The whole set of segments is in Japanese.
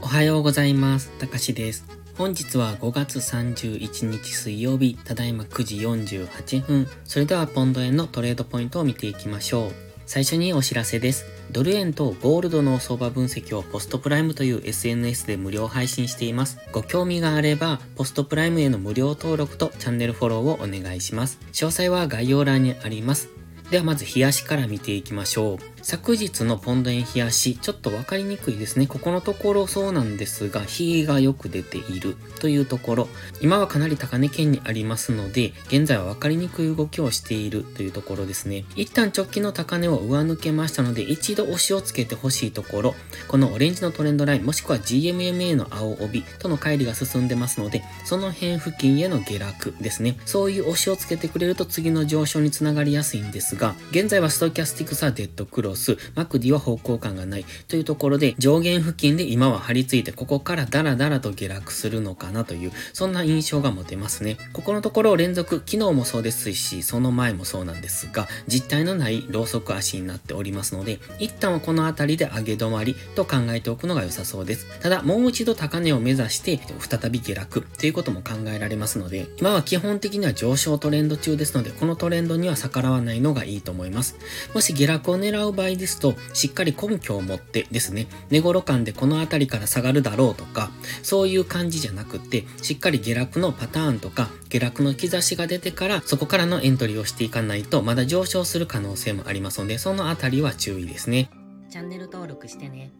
おはようございます。たかしです。本日は5月31日水曜日、ただいま9時48分。それではポンド円のトレードポイントを見ていきましょう。最初にお知らせです。ドル円とゴールドの相場分析をポストプライムという SNS で無料配信しています。ご興味があれば、ポストプライムへの無料登録とチャンネルフォローをお願いします。詳細は概要欄にあります。ではまず冷やしから見ていきましょう。昨日のポンド円冷やし、ちょっとわかりにくいですね。ここのところそうなんですが、日がよく出ているというところ。今はかなり高値圏にありますので、現在はわかりにくい動きをしているというところですね。一旦直近の高値を上抜けましたので、一度押しをつけてほしいところ、このオレンジのトレンドライン、もしくは GMMA の青帯との乖離が進んでますので、その辺付近への下落ですね。そういう押しをつけてくれると次の上昇につながりやすいんですが、現在はストキャスティクスはデッドクロス、マクディは方向感がないというところで、上限付近で今は張り付いて、ここからダラダラと下落するのかなという、そんな印象が持てますね。ここのところを連続、昨日もそうですし、その前もそうなんですが、実体のないローソク足になっておりますので、一旦はこの辺りで上げ止まりと考えておくのが良さそうです。ただ、もう一度高値を目指して、再び下落ということも考えられますので、今は基本的には上昇トレンド中ですので、このトレンドには逆らわないのがいいと思います。もし下落を狙う場合ですと、しっかり根拠を持ってですね、寝頃感でこの辺りから下がるだろうとか、そういう感じじゃなくて、しっかり下落のパターンとか、下落の兆しが出てから、そこからのエントリーをしていかないと、まだ上昇する可能性もありますので、その辺りは注意ですね。チャンネル登録してね。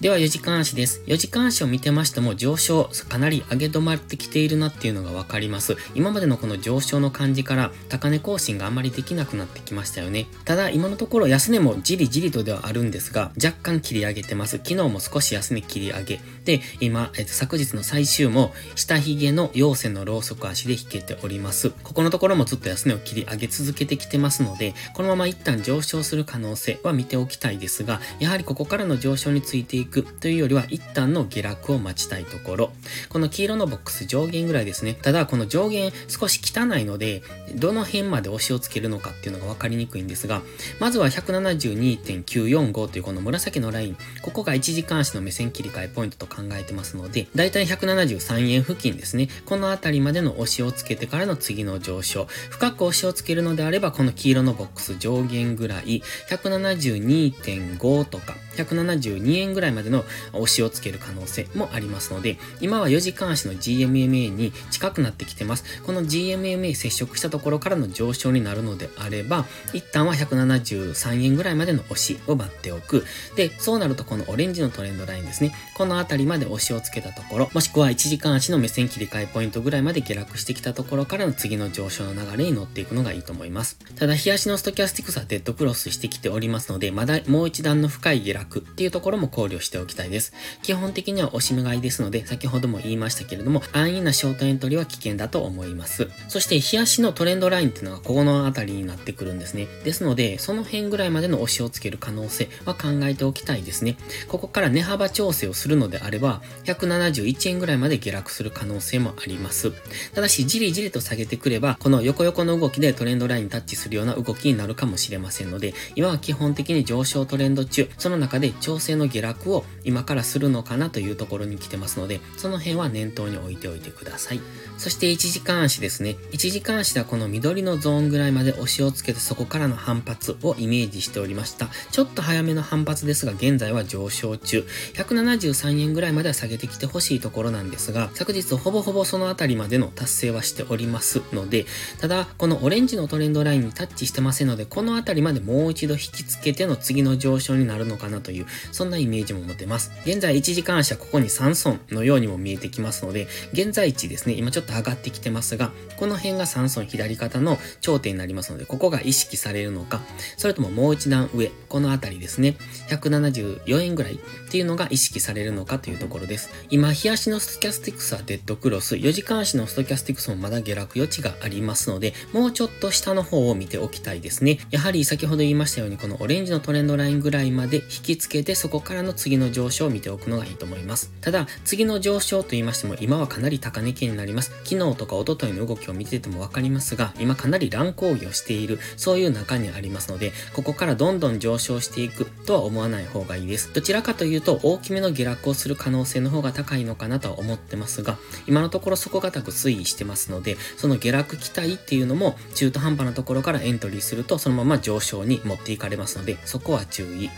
では4時間足です。4時間足を見てましても上昇かなり上げ止まってきているなっていうのがわかります。今までのこの上昇の感じから高値更新があまりできなくなってきましたよね。ただ今のところ安値もじりじりとではあるんですが若干切り上げてます。昨日も少し安値切り上げ。で、今、えっと、昨日の最終も下髭の陽線のローソク足で引けております。ここのところもずっと安値を切り上げ続けてきてますので、このまま一旦上昇する可能性は見ておきたいですが、やはりここからの上昇についていいくというよりは一旦の下落を待ちたいところ。この黄色のボックス上限ぐらいですね。ただこの上限少し汚いので、どの辺まで押しをつけるのかっていうのが分かりにくいんですが、まずは172.945というこの紫のライン、ここが1時間足の目線切り替えポイントと考えてますので、だいたい173円付近ですね。この辺りまでの押しをつけてからの次の上昇。深く押しをつけるのであれば、この黄色のボックス上限ぐらい、172.5とか、172円ぐらいまでの押しをつける可能性もありますので、今は4時間足の GMMA に近くなってきてます。この GMMA 接触したところからの上昇になるのであれば、一旦は173円ぐらいまでの押しを待っておく。で、そうなるとこのオレンジのトレンドラインですね。この辺りまで押しをつけたところ、もしくは1時間足の目線切り替えポイントぐらいまで下落してきたところからの次の上昇の流れに乗っていくのがいいと思います。ただ、日足のストキャスティクスはデッドクロスしてきておりますので、まだもう一段の深い下落っていうところも考慮しておきたいです。基本的には押し目買いですので、先ほども言いましたけれども、安易なショートエントリーは危険だと思います。そして、日足のトレンドラインっていうのがここの辺りになってくるんですね。ですので、その辺ぐらいまでの押しをつける可能性は考えておきたいですね。ここから値幅調整をするのであれば、171円ぐらいまで下落する可能性もあります。ただし、じりじりと下げてくれば、この横横の動きでトレンドラインにタッチするような動きになるかもしれませんので、今は基本的に上昇トレンド中、その中で調整の下落を今からするのかなというところに来てますので、その辺は念頭に置いておいてください。そして1時間足ですね。1時間足はこの緑のゾーンぐらいまで押しをつけてそこからの反発をイメージしておりました。ちょっと早めの反発ですが、現在は上昇中。173円ぐらいまでは下げてきてほしいところなんですが、昨日ほぼほぼそのあたりまでの達成はしておりますので、ただ、このオレンジのトレンドラインにタッチしてませんので、このあたりまでもう一度引きつけての次の上昇になるのかなという、そんなイメージも持てます。現在1時間足はここに3損のようにも見えてきますので、現在地ですね、今ちょっと上がってきてますが、この辺が3損左肩の頂点になりますので、ここが意識されるのか、それとももう一段上、このあたりですね、174円ぐらいっていうのが意識されるのかというところです。今、日足のストキャスティクスはデッドクロス、4時間足のストキャスティクスもまだ下落余地がありますので、もうちょっと下の方を見ておきたいですね。やはり先ほど言いましたように、このオレンジのトレンドラインぐらいまで引きつけて、そこからの次次の上昇を見ておくのがいいと思います。ただ、次の上昇と言いましても、今はかなり高値圏になります。昨日とか一昨日の動きを見ててもわかりますが、今かなり乱高下をしている、そういう中にありますので、ここからどんどん上昇していくとは思わない方がいいです。どちらかというと、大きめの下落をする可能性の方が高いのかなとは思ってますが、今のところ底堅く推移してますので、その下落期待っていうのも中途半端なところからエントリーすると、そのまま上昇に持っていかれますので、そこは注意。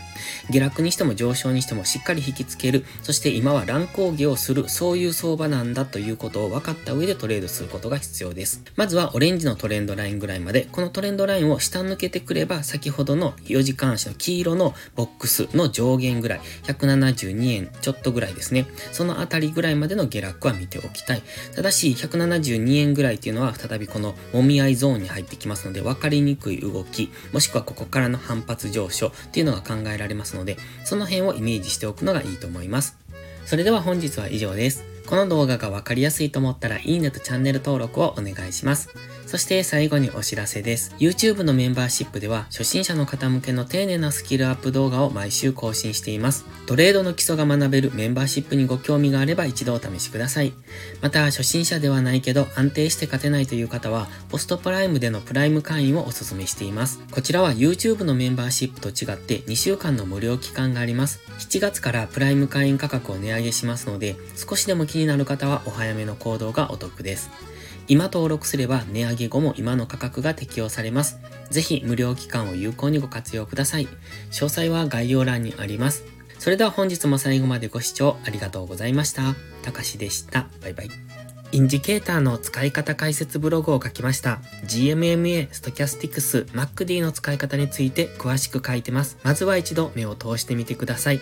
下落にしても上昇にしてもしっかり引きつける、そして今は乱高下をする、そういう相場なんだということを分かった上でトレードすることが必要です。まずはオレンジのトレンドラインぐらいまで、このトレンドラインを下抜けてくれば、先ほどの4時間足の黄色のボックスの上限ぐらい、172円ちょっとぐらいですね。そのあたりぐらいまでの下落は見ておきたい。ただし、172円ぐらいっていうのは再びこのもみ合いゾーンに入ってきますので、分かりにくい動き、もしくはここからの反発上昇っていうのが考えられますので、その辺をイメージしておくのがいいと思います。それでは本日は以上です。この動画がわかりやすいと思ったらいいねとチャンネル登録をお願いします。そして最後にお知らせです。YouTube のメンバーシップでは初心者の方向けの丁寧なスキルアップ動画を毎週更新しています。トレードの基礎が学べるメンバーシップにご興味があれば一度お試しください。また初心者ではないけど安定して勝てないという方はポストプライムでのプライム会員をお勧めしています。こちらは YouTube のメンバーシップと違って2週間の無料期間があります。7月からプライム会員価格を値上げしますので少しでも気気になる方はお早めの行動がお得です。今登録すれば値上げ後も今の価格が適用されます。ぜひ無料期間を有効にご活用ください。詳細は概要欄にあります。それでは本日も最後までご視聴ありがとうございました。たかしでした。バイバイ。インジケーターの使い方解説ブログを書きました。GMMA、ストキャスティクス、 MACD の使い方について詳しく書いてます。まずは一度目を通してみてください。